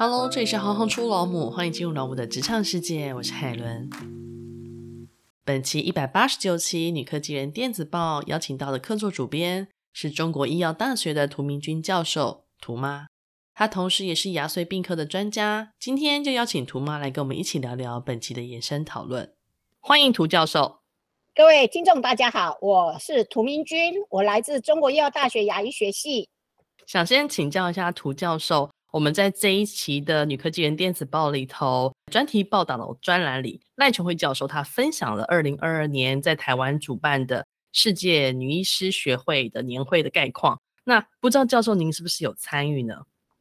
Hello，这里是行行出老母，欢迎进入老母的职场世界，我是海伦。本期一百八十九期《女科技人电子报》邀请到的客座主编是中国医药大学的涂明君教授，涂妈。她同时也是牙髓病科的专家。今天就邀请涂妈来跟我们一起聊聊本期的延伸讨论。欢迎涂教授。各位听众，大家好，我是涂明君，我来自中国医药大学牙医学系。想先请教一下涂教授。我们在这一期的《女科技人电子报》里头专题报道的专栏里，赖琼慧教授他分享了二零二二年在台湾主办的世界女医师学会的年会的概况。那不知道教授您是不是有参与呢？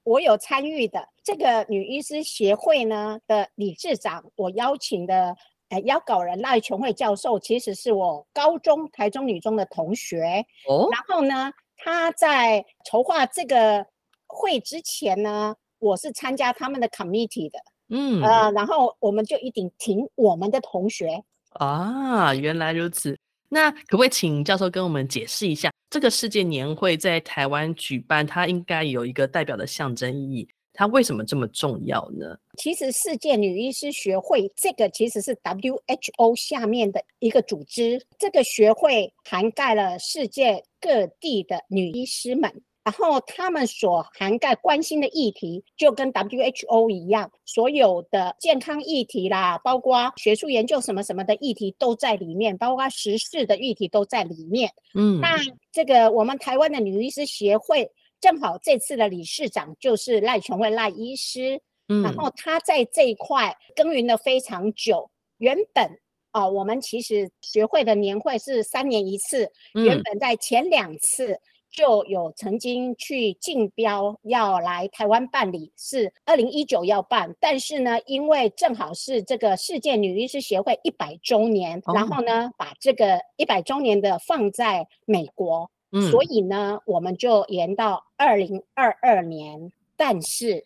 我有参与的这个女医师协会呢的理事长，我邀请的呃邀稿人赖琼慧教授，其实是我高中台中女中的同学。哦，然后呢，他在筹划这个。会之前呢，我是参加他们的 committee 的，嗯，呃，然后我们就一定听我们的同学啊，原来如此。那可不可以请教授跟我们解释一下，这个世界年会在台湾举办，它应该有一个代表的象征意义，它为什么这么重要呢？其实世界女医师学会这个其实是 WHO 下面的一个组织，这个学会涵盖了世界各地的女医师们。然后他们所涵盖关心的议题，就跟 WHO 一样，所有的健康议题啦，包括学术研究什么什么的议题都在里面，包括时事的议题都在里面。嗯，那这个我们台湾的女医师协会，正好这次的理事长就是赖琼慧赖医师，嗯，然后他在这一块耕耘了非常久。原本啊、哦，我们其实学会的年会是三年一次，原本在前两次。就有曾经去竞标要来台湾办理，是二零一九要办，但是呢，因为正好是这个世界女律师协会一百周年，哦、然后呢，把这个一百周年的放在美国，嗯、所以呢，我们就延到二零二二年。但是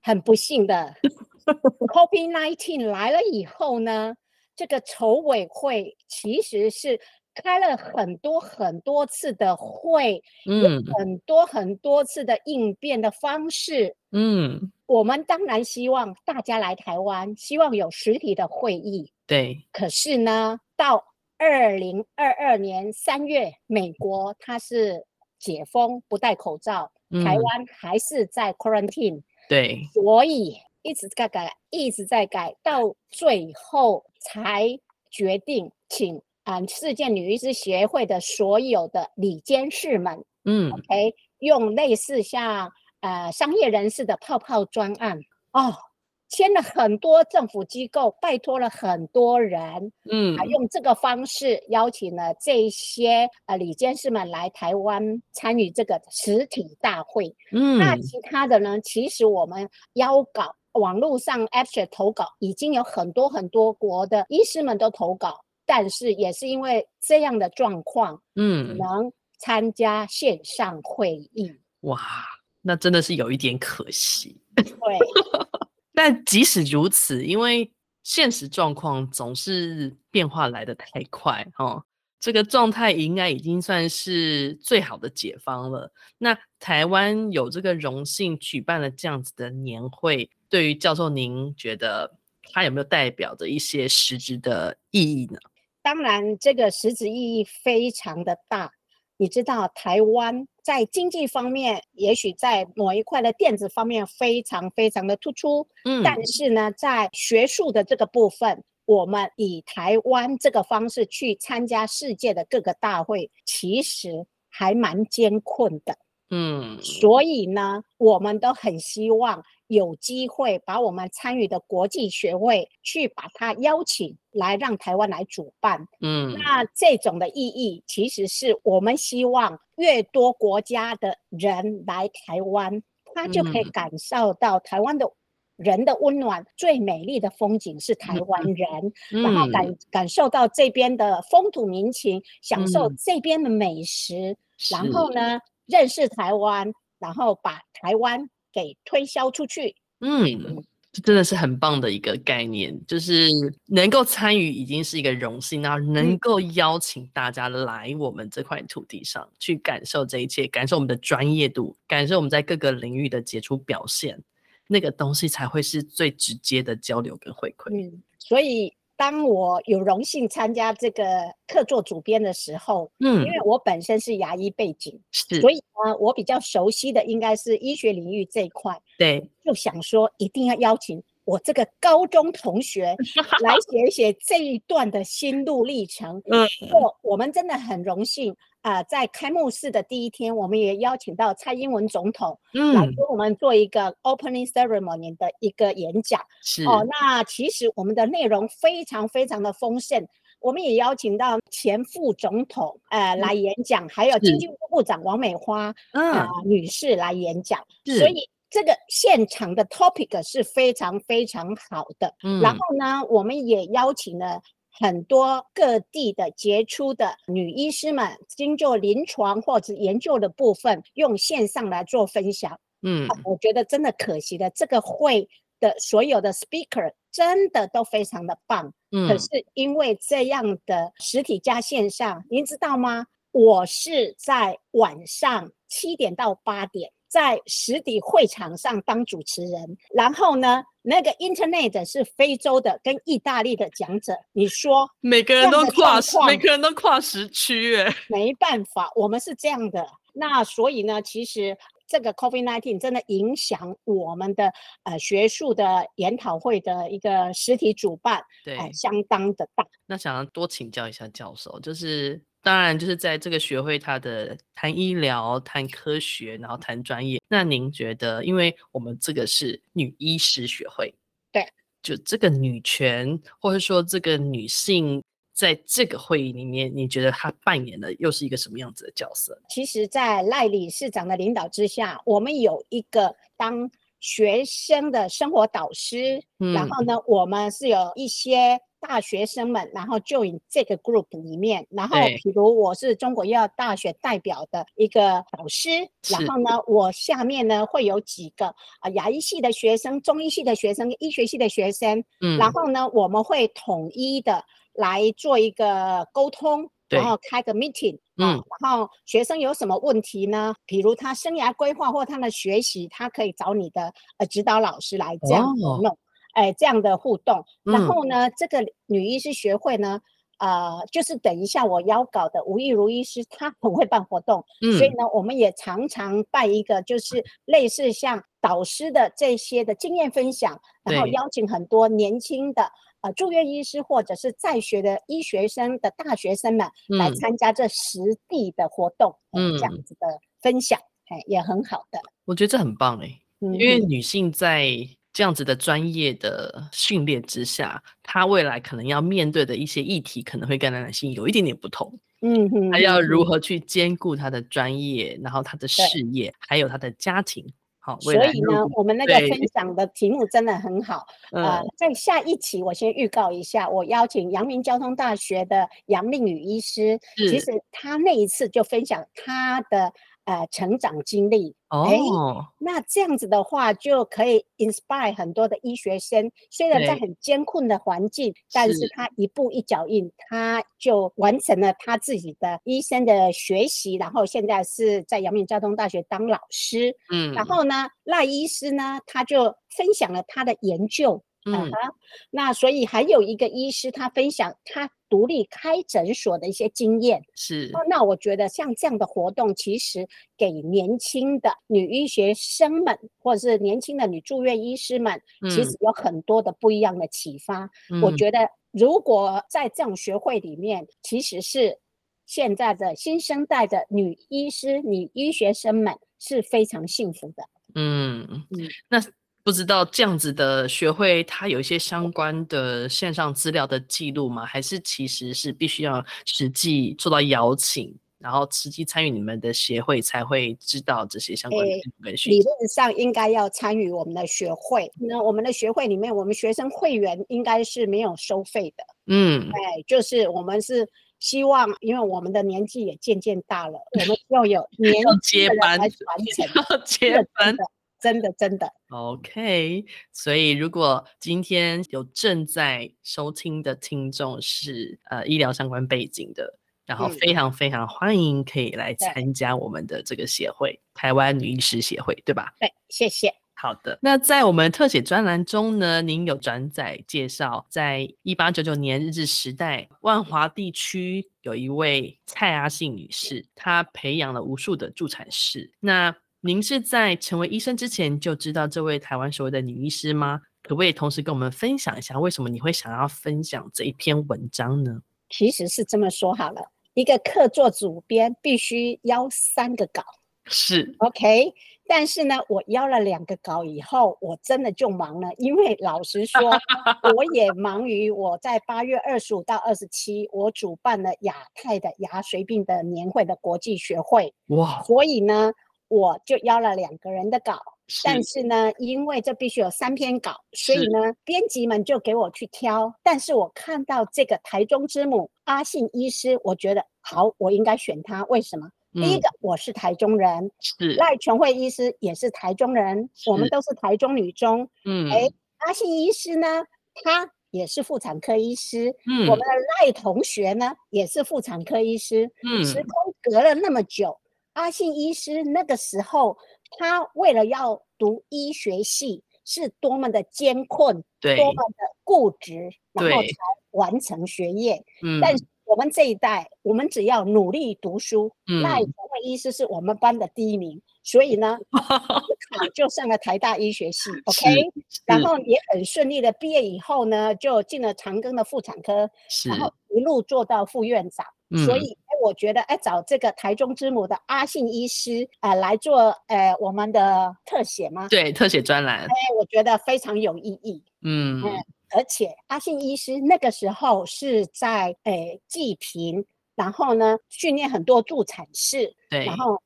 很不幸的，COVID-19 来了以后呢，这个筹委会其实是。开了很多很多次的会，嗯，很多很多次的应变的方式，嗯，我们当然希望大家来台湾，希望有实体的会议，对。可是呢，到二零二二年三月，美国它是解封，不戴口罩，嗯，台湾还是在 quarantine，对。所以一直在改，一直在改，到最后才决定请。啊，世界女医师协会的所有的理监事们，嗯，OK，用类似像呃商业人士的泡泡专案哦，签了很多政府机构，拜托了很多人，嗯，啊，用这个方式邀请了这些呃理监事们来台湾参与这个实体大会，嗯，那其他的呢，其实我们邀稿网络上 abstract 投稿已经有很多很多国的医师们都投稿。但是也是因为这样的状况，嗯，能参加线上会议，哇，那真的是有一点可惜。对，但即使如此，因为现实状况总是变化来得太快，哦，这个状态应该已经算是最好的解方了。那台湾有这个荣幸举办了这样子的年会，对于教授您觉得它有没有代表着一些实质的意义呢？当然，这个实质意义非常的大。你知道，台湾在经济方面，也许在某一块的电子方面非常非常的突出。嗯，但是呢，在学术的这个部分，我们以台湾这个方式去参加世界的各个大会，其实还蛮艰困的。嗯，所以呢，我们都很希望。有机会把我们参与的国际学会去把它邀请来，让台湾来主办。嗯，那这种的意义，其实是我们希望越多国家的人来台湾，他就可以感受到台湾的人的温暖。最美丽的风景是台湾人，然后感感受到这边的风土民情，享受这边的美食，然后呢，认识台湾，然后把台湾。给推销出去，嗯，这真的是很棒的一个概念，就是能够参与已经是一个荣幸，然后能够邀请大家来我们这块土地上去感受这一切，感受我们的专业度，感受我们在各个领域的杰出表现。那个东西才会是最直接的交流跟回馈。嗯，所以。当我有荣幸参加这个客座主编的时候，嗯，因为我本身是牙医背景，是，所以呢，我比较熟悉的应该是医学领域这一块，对，就想说一定要邀请我这个高中同学来写一写这一段的心路历程。嗯，我我们真的很荣幸。啊、呃，在开幕式的第一天，我们也邀请到蔡英文总统，嗯，来跟我们做一个 opening ceremony 的一个演讲。是哦，那其实我们的内容非常非常的丰盛，我们也邀请到前副总统呃来演讲，嗯、还有经济部部长王美花嗯、呃、女士来演讲。所以这个现场的 topic 是非常非常好的。嗯，然后呢，我们也邀请了。很多各地的杰出的女医师们，经过临床或者研究的部分，用线上来做分享。嗯，我觉得真的可惜的，这个会的所有的 speaker 真的都非常的棒。嗯，可是因为这样的实体加线上，您知道吗？我是在晚上七点到八点。在实体会场上当主持人，然后呢，那个 Internet 是非洲的跟意大利的讲者，你说每个人都跨时，每个人都跨时区，哎，没办法，我们是这样的。那所以呢，其实这个 COVID-19 真的影响我们的呃学术的研讨会的一个实体主办，对、呃，相当的大。那想要多请教一下教授，就是。当然，就是在这个学会，他的谈医疗、谈科学，然后谈专业。那您觉得，因为我们这个是女医师学会，对，就这个女权，或者说这个女性，在这个会议里面，你觉得她扮演的又是一个什么样子的角色？其实，在赖理事长的领导之下，我们有一个当学生的生活导师，嗯、然后呢，我们是有一些。大学生们，然后 join 这个 group 里面，然后比如我是中国医药大学代表的一个导师，然后呢，我下面呢会有几个啊牙医系的学生、中医系的学生、医学系的学生，嗯，然后呢，我们会统一的来做一个沟通，然后开个 meeting，嗯，然后学生有什么问题呢？比如他生涯规划或他的学习，他可以找你的呃指导老师来这样弄。哎，这样的互动，然后呢，嗯、这个女医师学会呢，呃，就是等一下我邀稿的吴亦如医师，她很会办活动，嗯、所以呢，我们也常常办一个，就是类似像导师的这些的经验分享，然后邀请很多年轻的呃住院医师或者是在学的医学生的大学生们来参加这实地的活动，嗯，这样子的分享，哎，也很好的。我觉得这很棒哎，嗯、因为女性在。这样子的专业的训练之下，他未来可能要面对的一些议题，可能会跟男性有一点点不同。嗯哼，他要如何去兼顾他的专业，然后他的事业，还有他的家庭。好，所以呢，我们那个分享的题目真的很好。呃，在下一期，我先预告一下，我邀请阳明交通大学的杨令宇医师，其实他那一次就分享他的。呃，成长经历哦，哎，那这样子的话就可以 inspire 很多的医学生。虽然在很艰困的环境，但是他一步一脚印，他就完成了他自己的医生的学习，然后现在是在阳明交通大学当老师。嗯，然后呢，赖医师呢，他就分享了他的研究。嗯，啊，那所以还有一个医师，他分享他独立开诊所的一些经验。是，那我觉得像这样的活动，其实给年轻的女医学生们，或者是年轻的女住院医师们，其实有很多的不一样的启发。嗯，我觉得如果在这种学会里面，其实是现在的新生代的女医师、女医学生们是非常幸福的。嗯嗯，那。不知道这样子的学会，它有一些相关的线上资料的记录吗？还是其实是必须要实际做到邀请，然后实际参与你们的协会才会知道这些相关的？理论上应该要参与我们的学会。那我们的学会里面，我们学生会员应该是没有收费的。嗯，哎，就是我们是希望，因为我们的年纪也渐渐大了，我们要有 年轻的人来传承，要接班。真的，真的。OK，所以如果今天有正在收听的听众是呃医疗相关背景的，然后非常非常欢迎可以来参加我们的这个协会——台湾女医师协会，对吧？对，谢谢。好的，那在我们特写专栏中呢，您有转载介绍，在一八九九年日治时代，万华地区有一位蔡阿信女士，她培养了无数的助产士。那您是在成为医生之前就知道这位台湾所谓的女医师吗？可不可以同时跟我们分享一下，为什么你会想要分享这一篇文章呢？其实是这么说好了，一个客座主编必须邀三个稿，是 OK。但是呢，我邀了两个稿以后，我真的就忙了，因为老实说，我也忙于我在八月二十五到二十七，我主办了亚太的牙髓病的年会的国际学会，哇，所以呢，我就邀了两个人的稿。是但是呢，因为这必须有三篇稿，所以呢，编辑们就给我去挑。但是我看到这个台中之母阿信医师，我觉得好，我应该选他。为什么？第一个，我是台中人，是赖全惠医师也是台中人，我们都是台中女中。嗯，哎，阿信医师呢，他也是妇产科医师。嗯，我们的赖同学呢，也是妇产科医师。嗯，时空隔了那么久，阿信医师那个时候，他为了要读医学系，是多么的艰困，对，多么的固执，然后才完成学业。嗯，但是。我们这一代，我们只要努力读书，赖崇惠医师是我们班的第一名，所以呢，就上了台大医学系，OK，然后也很顺利的毕业以后呢，就进了长庚的妇产科，然后一路做到副院长。所以，哎，我觉得，哎，找这个台中之母的阿信医师啊来做，呃，我们的特写吗？对，特写专栏，哎，我觉得非常有意义。嗯。而且阿信医师那个时候是在诶济贫，然后呢训练很多助产士，对，然后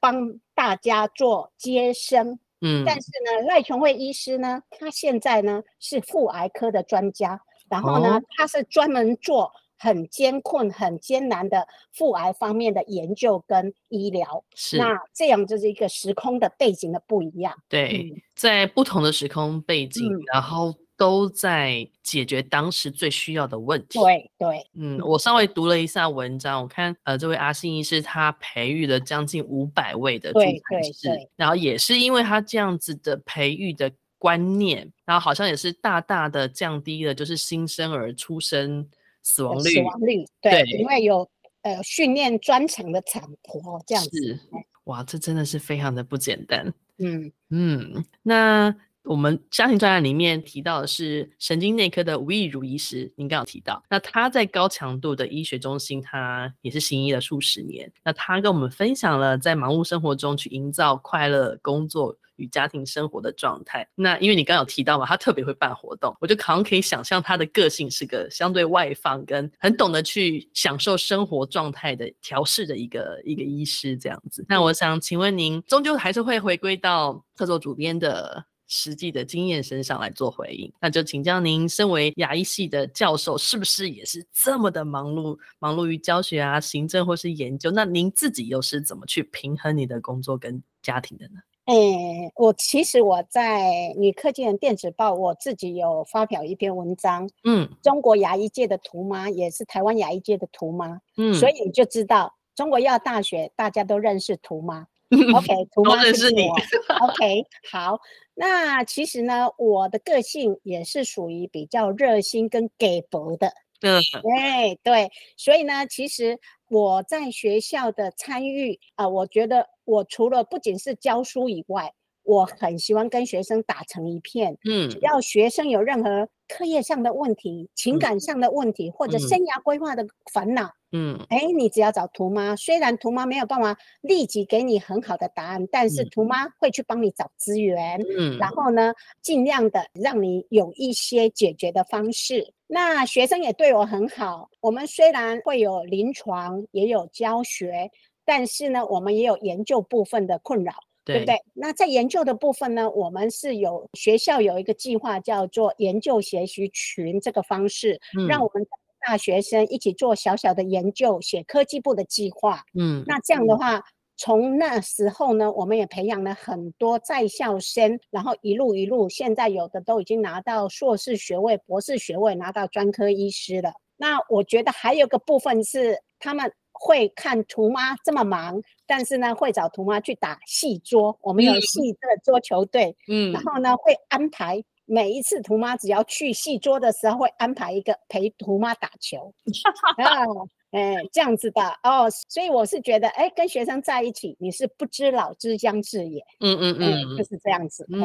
帮大家做接生。嗯，但是呢赖琼惠医师呢，他现在呢是妇癌科的专家，然后呢、哦、他是专门做很艰困、很艰难的妇癌方面的研究跟医疗。是，那这样就是一个时空的背景的不一样。对，嗯、在不同的时空背景，嗯、然后。都在解决当时最需要的问题。对对，嗯，我稍微读了一下文章，我看呃，这位阿信医师他培育了将近五百位的助产士，然后也是因为他这样子的培育的观念，然后好像也是大大的降低了就是新生儿出生死亡率。死亡率，对，对因为有呃训练专长的产婆这样子。哇，这真的是非常的不简单。嗯嗯，那。我们家庭专栏里面提到的是神经内科的吴亦如医师，您刚有提到，那他在高强度的医学中心，他也是行医了数十年。那他跟我们分享了在忙碌生活中去营造快乐工作与家庭生活的状态。那因为你刚有提到嘛，他特别会办活动，我就好像可以想象他的个性是个相对外放，跟很懂得去享受生活状态的调试的一个一个医师这样子。那我想请问您，终究还是会回归到客座主编的。实际的经验身上来做回应，那就请教您，身为牙医系的教授，是不是也是这么的忙碌，忙碌于教学啊、行政或是研究？那您自己又是怎么去平衡你的工作跟家庭的呢？哎、欸，我其实我在女科技人电子报，我自己有发表一篇文章，嗯，中国牙医界的图妈也是台湾牙医界的图妈，嗯，所以你就知道中国医药大学大家都认识图妈。OK，图妈是，是你。OK，好。那其实呢，我的个性也是属于比较热心跟给博的。嗯，对对。所以呢，其实我在学校的参与啊、呃，我觉得我除了不仅是教书以外，我很喜欢跟学生打成一片。嗯，只要学生有任何课业上的问题、情感上的问题，嗯、或者生涯规划的烦恼。嗯，哎，你只要找图妈，虽然图妈没有办法立即给你很好的答案，但是图妈会去帮你找资源，嗯，然后呢，尽量的让你有一些解决的方式。那学生也对我很好，我们虽然会有临床，也有教学，但是呢，我们也有研究部分的困扰，对，对不对？那在研究的部分呢，我们是有学校有一个计划叫做研究学习群这个方式，嗯，让我们。大学生一起做小小的研究，写科技部的计划。嗯，那这样的话，从那时候呢，我们也培养了很多在校生，然后一路一路，现在有的都已经拿到硕士学位、博士学位，拿到专科医师了。那我觉得还有个部分是，他们会看图妈这么忙，但是呢，会找图妈去打系桌。我们有系的桌球队，嗯，然后呢，会安排每一次图妈只要去戏桌的时候，会安排一个陪图妈打球。啊，哎，这样子的哦，所以我是觉得，哎，跟学生在一起，你是不知老之将至也。嗯嗯嗯，就是这样子。嗯，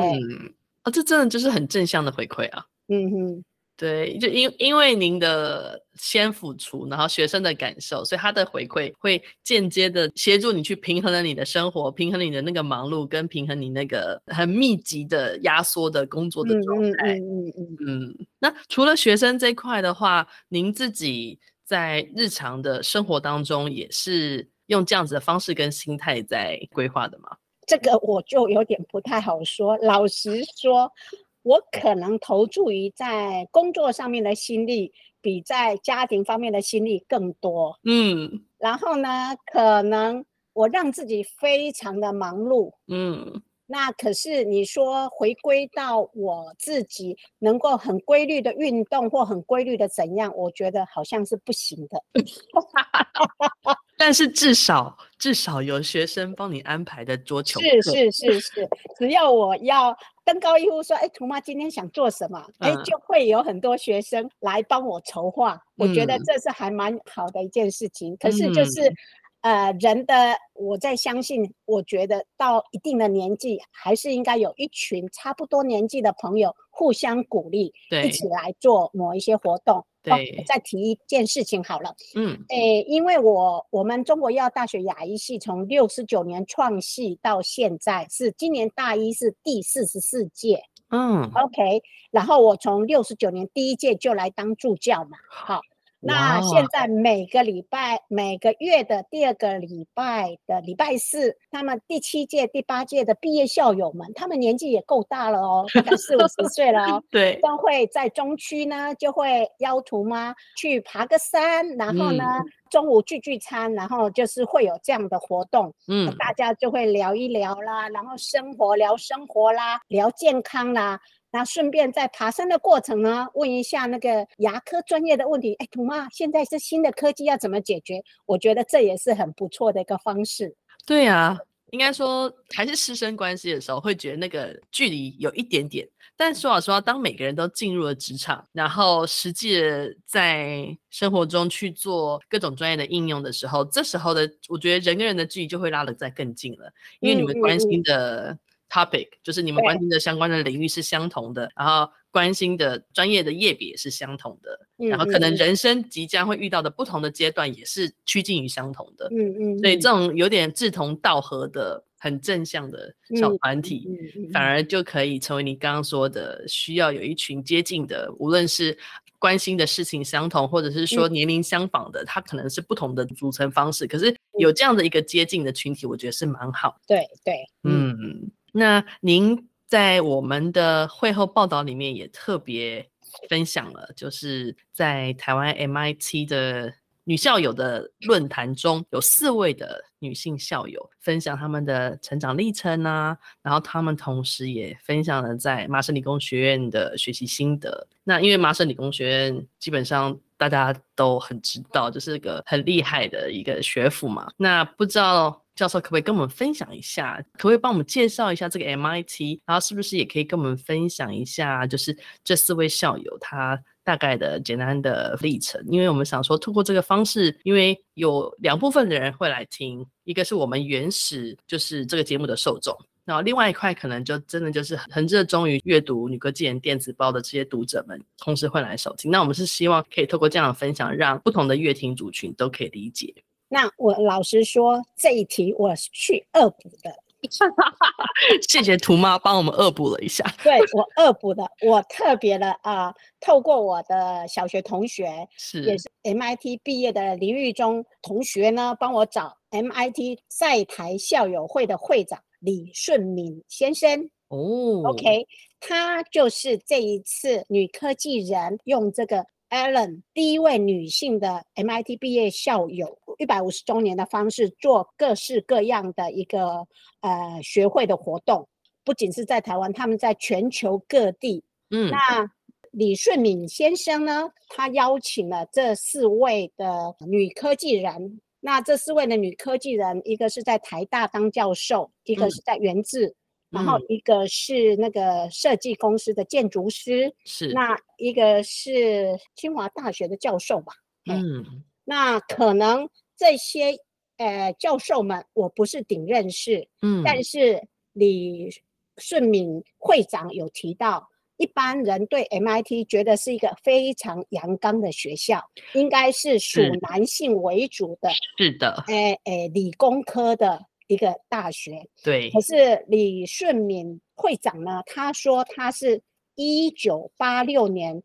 哦，这真的就是很正向的回馈啊。嗯哼。对，就因因为您的先付出，然后学生的感受，所以他的回馈会间接的协助你去平衡了你的生活，平衡你的那个忙碌，跟平衡你那个很密集的压缩的工作的状态。嗯嗯嗯嗯。那除了学生这一块的话，您自己在日常的生活当中也是用这样子的方式跟心态在规划的吗？这个我就有点不太好说，老实说。我可能投注于在工作上面的心力，比在家庭方面的心力更多。嗯，然后呢，可能我让自己非常的忙碌。嗯，那可是你说回归到我自己能够很规律的运动或很规律的怎样，我觉得好像是不行的。但是至少至少有学生帮你安排的桌球课，是是是是，只要我要登高一呼说，哎，图妈今天想做什么，哎，就会有很多学生来帮我筹划。嗯、我觉得这是还蛮好的一件事情。嗯、可是就是，呃，人的我在相信，我觉得到一定的年纪，还是应该有一群差不多年纪的朋友互相鼓励，对，一起来做某一些活动。对、哦，再提一件事情好了。嗯，诶，因为我我们中国医药大学牙医系从六十九年创系到现在，是今年大一是第四十四届。嗯，OK，然后我从六十九年第一届就来当助教嘛。好。那现在每个礼拜、每个月的第二个礼拜的礼拜四，他们第七届、第八届的毕业校友们，他们年纪也够大了哦，大概四五十岁了哦。对，都会在中区呢，就会邀图妈去爬个山，然后呢，嗯、中午聚聚餐，然后就是会有这样的活动。嗯，大家就会聊一聊啦，然后生活聊生活啦，聊健康啦。那顺便在爬山的过程呢，问一下那个牙科专业的问题。哎，图妈，现在是新的科技要怎么解决？我觉得这也是很不错的一个方式。对啊，应该说还是师生关系的时候，会觉得那个距离有一点点。但说老实话，当每个人都进入了职场，然后实际的在生活中去做各种专业的应用的时候，这时候的我觉得人跟人的距离就会拉得再更近了，因为你们关心的。嗯嗯嗯 topic 就是你们关心的相关的领域是相同的，然后关心的专业的业别也是相同的，嗯，然后可能人生即将会遇到的不同的阶段也是趋近于相同的，嗯嗯，所以这种有点志同道合的很正向的小团体，嗯，反而就可以成为你刚刚说的需要有一群接近的，无论是关心的事情相同，或者是说年龄相仿的，它可能是不同的组成方式，可是有这样的一个接近的群体，我觉得是蛮好。对对，嗯。那您在我们的会后报道里面也特别分享了，就是在台湾 MIT 的女校友的论坛中，有四位的女性校友分享他们的成长历程啊，然后他们同时也分享了在麻省理工学院的学习心得。那因为麻省理工学院基本上大家都很知道，就是个很厉害的一个学府嘛。那不知道。教授可不可以跟我们分享一下？可不可以帮我们介绍一下这个 MIT？然后是不是也可以跟我们分享一下，就是这四位校友他大概的简单的历程？因为我们想说，通过这个方式，因为有两部分的人会来听，一个是我们原始就是这个节目的受众，然后另外一块可能就真的就是很热衷于阅读女科技人电子报的这些读者们，同时会来收听。那我们是希望可以透过这样的分享，让不同的阅听族群都可以理解。那我老实说，这一题我是去恶补的。谢谢图妈帮我们恶补了一下。对，我恶补的，我特别的啊、呃，透过我的小学同学，是也是 MIT 毕业的林玉忠同学呢，帮我找 MIT 在台校友会的会长李顺敏先生。哦，OK，他就是这一次女科技人用这个。Ellen 第一位女性的 MIT 毕业校友，一百五十周年的方式做各式各样的一个呃学会的活动，不仅是在台湾，他们在全球各地。嗯，那李顺敏先生呢，他邀请了这四位的女科技人，那这四位的女科技人，一个是在台大当教授，一个是在元智，嗯、然后一个是那个设计公司的建筑师，是那一个是清华大学的教授吧？嗯，那可能这些呃教授们我不是顶认识，嗯，但是李顺敏会长有提到。一般人对 MIT 觉得是一个非常阳刚的学校，应该是属男性为主的。是的，诶诶，理工科的一个大学。对。可是李顺敏会长呢，他说他是一九八六年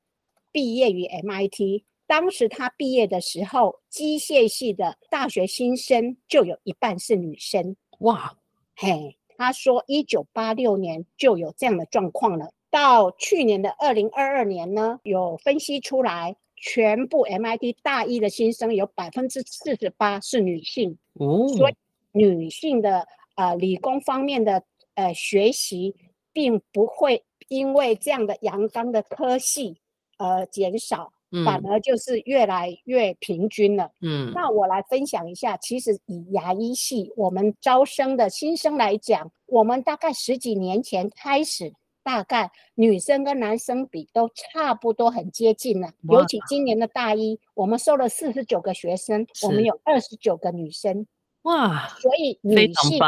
毕业于 MIT，当时他毕业的时候，机械系的大学新生就有一半是女生。哇，嘿，他说一九八六年就有这样的状况了。到去年的二零二二年呢，有分析出来，全部 MIT 大一的新生有百分之四十八是女性，哦，所以女性的呃理工方面的呃学习，并不会因为这样的阳刚的科系而减少，嗯，反而就是越来越平均了。嗯，那我来分享一下，其实以牙医系我们招生的新生来讲，我们大概十几年前开始。大概女生跟男生比都差不多，很接近了。尤其今年的大一，我们收了四十九个学生，我们有二十九个女生。哇，所以女性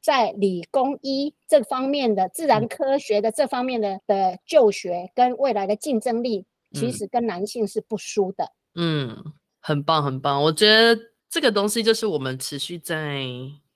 在理工医这方面的自然科学的这方面的的就学跟未来的竞争力，其实跟男性是不输的。嗯，很棒，很棒。我觉得这个东西就是我们持续在。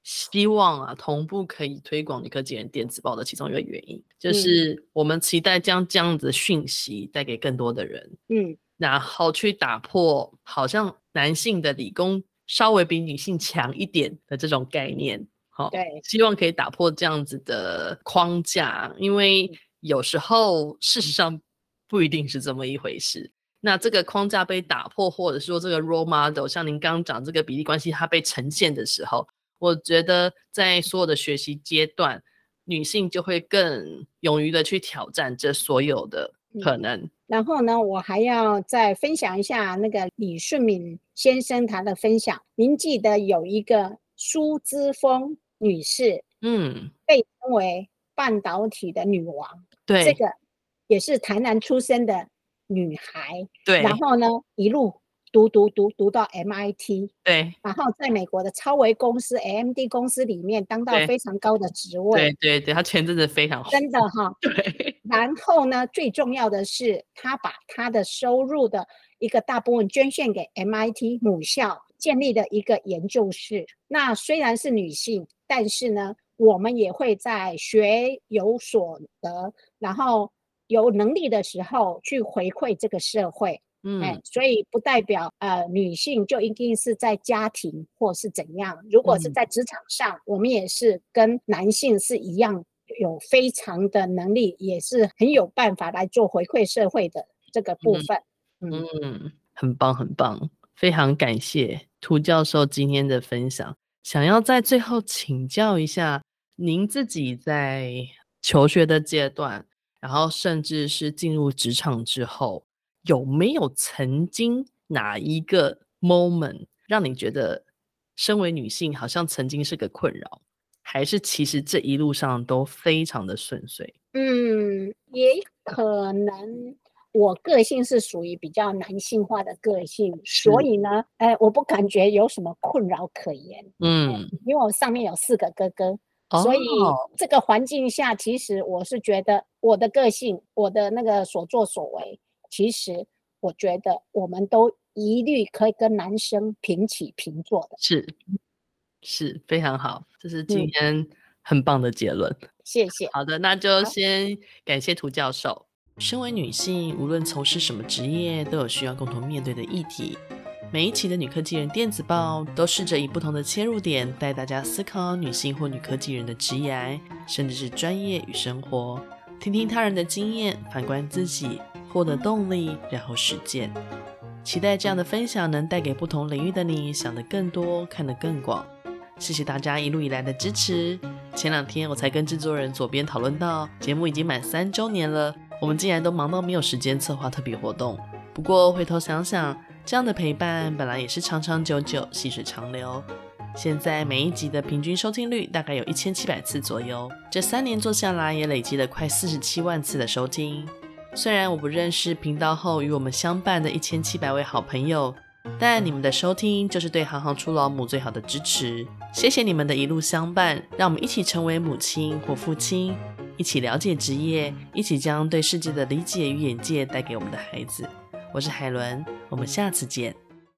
希望啊，同步可以推广女科技人电子报的其中一个原因，就是我们期待将这样子的讯息带给更多的人，嗯，然后去打破好像男性的理工稍微比女性强一点的这种概念，好，对，希望可以打破这样子的框架，因为有时候事实上不一定是这么一回事。那这个框架被打破，或者说这个 role model，像您刚刚讲这个比例关系，它被呈现的时候。我觉得在所有的学习阶段，女性就会更勇于的去挑战这所有的可能。嗯。然后呢，我还要再分享一下那个李顺敏先生他的分享。您记得有一个苏之峰女士，嗯，被称为半导体的女王。对，这个也是台南出生的女孩。对，然后呢，一路。读读读读到 MIT，对，然后在美国的超维公司 AMD 公司里面当到非常高的职位，对对对，他前阵子非常好，真的哈，对。然后呢，最重要的是，他把他的收入的一个大部分捐献给 MIT 母校，建立了一个研究室。那虽然是女性，但是呢，我们也会在学有所得，然后有能力的时候去回馈这个社会。嗯、欸，所以不代表呃女性就一定是在家庭或是怎样。如果是在职场上、嗯，我们也是跟男性是一样，有非常的能力，也是很有办法来做回馈社会的这个部分。嗯，嗯，很棒，很棒，非常感谢涂教授今天的分享。想要在最后请教一下，您自己在求学的阶段，然后甚至是进入职场之后。有没有曾经哪一个 moment 让你觉得，身为女性好像曾经是个困扰，还是其实这一路上都非常的顺遂？嗯，也可能我个性是属于比较男性化的个性，所以呢，哎，我不感觉有什么困扰可言。嗯，因为我上面有四个哥哥，哦、所以这个环境下，其实我是觉得我的个性，我的那个所作所为。其实我觉得我们都一律可以跟男生平起平坐的，是是非常好，这是今天很棒的结论。嗯、谢谢。好的，那就先感谢涂教授。身为女性，无论从事什么职业，都有需要共同面对的议题。每一期的女科技人电子报都试着以不同的切入点，带大家思考女性或女科技人的职业，甚至是专业与生活，听听他人的经验，反观自己。获得动力，然后实践。期待这样的分享能带给不同领域的你想得更多，看得更广。谢谢大家一路以来的支持。前两天我才跟制作人左边讨论到，节目已经满三周年了，我们竟然都忙到没有时间策划特别活动。不过回头想想，这样的陪伴本来也是长长久久、细水长流。现在每一集的平均收听率大概有一千七百次左右，这三年做下来也累积了快四十七万次的收听。虽然我不认识频道后与我们相伴的一千七百位好朋友，但你们的收听就是对行行出老母最好的支持。谢谢你们的一路相伴，让我们一起成为母亲或父亲，一起了解职业，一起将对世界的理解与眼界带给我们的孩子。我是海伦，我们下次见。